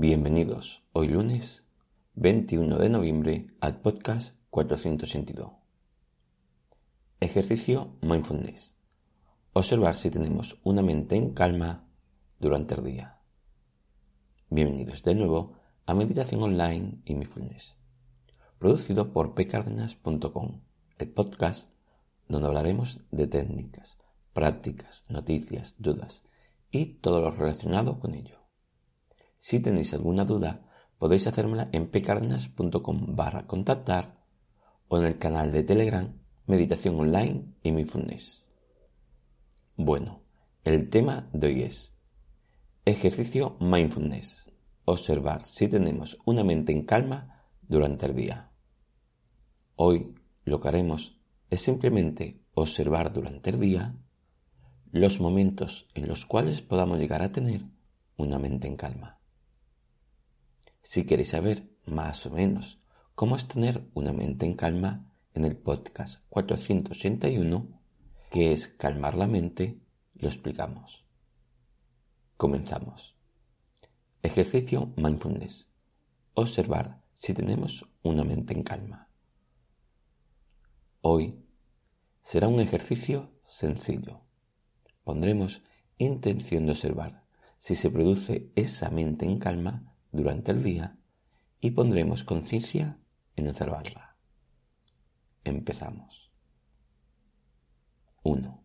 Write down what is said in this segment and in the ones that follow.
Bienvenidos hoy lunes 21 de noviembre al podcast 482. Ejercicio Mindfulness. Observar si tenemos una mente en calma durante el día. Bienvenidos de nuevo a Meditación Online y Mindfulness. Producido por pcardenas.com, el podcast donde hablaremos de técnicas, prácticas, noticias, dudas y todo lo relacionado con ello. Si tenéis alguna duda, podéis hacérmela en pcardenas.com barra contactar o en el canal de Telegram Meditación Online y Mindfulness. Bueno, el tema de hoy es ejercicio mindfulness. Observar si tenemos una mente en calma durante el día. Hoy lo que haremos es simplemente observar durante el día los momentos en los cuales podamos llegar a tener una mente en calma. Si queréis saber más o menos cómo es tener una mente en calma, en el podcast 481, que es calmar la mente, lo explicamos. Comenzamos. Ejercicio mindfulness. Observar si tenemos una mente en calma. Hoy será un ejercicio sencillo. Pondremos intención de observar si se produce esa mente en calma durante el día y pondremos conciencia en observarla. Empezamos. 1.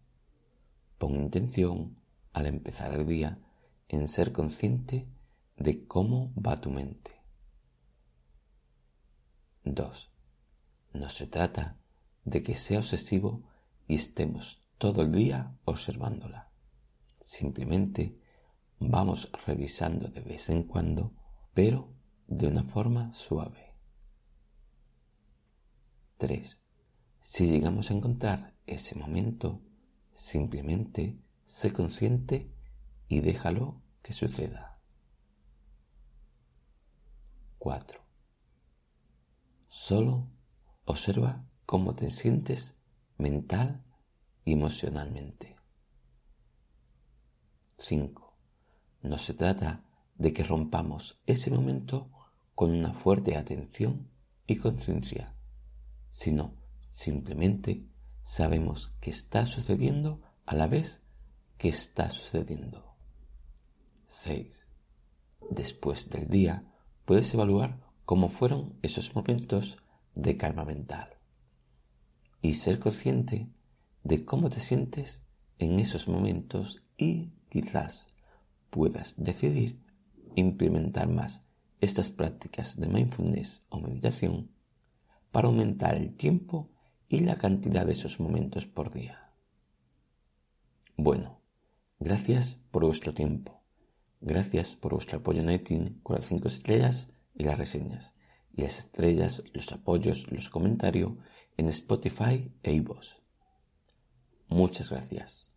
Pon intención al empezar el día en ser consciente de cómo va tu mente. 2. No se trata de que sea obsesivo y estemos todo el día observándola. Simplemente vamos revisando de vez en cuando pero de una forma suave. 3. Si llegamos a encontrar ese momento, simplemente sé consciente y déjalo que suceda. 4. Solo observa cómo te sientes mental y emocionalmente. 5. No se trata de que rompamos ese momento con una fuerte atención y conciencia, sino simplemente sabemos que está sucediendo a la vez que está sucediendo. 6. Después del día puedes evaluar cómo fueron esos momentos de calma mental y ser consciente de cómo te sientes en esos momentos y quizás puedas decidir implementar más estas prácticas de mindfulness o meditación para aumentar el tiempo y la cantidad de esos momentos por día. Bueno, gracias por vuestro tiempo. Gracias por vuestro apoyo en iTunes con las 5 estrellas y las reseñas. Y las estrellas, los apoyos, los comentarios en Spotify e iVoox. Muchas gracias.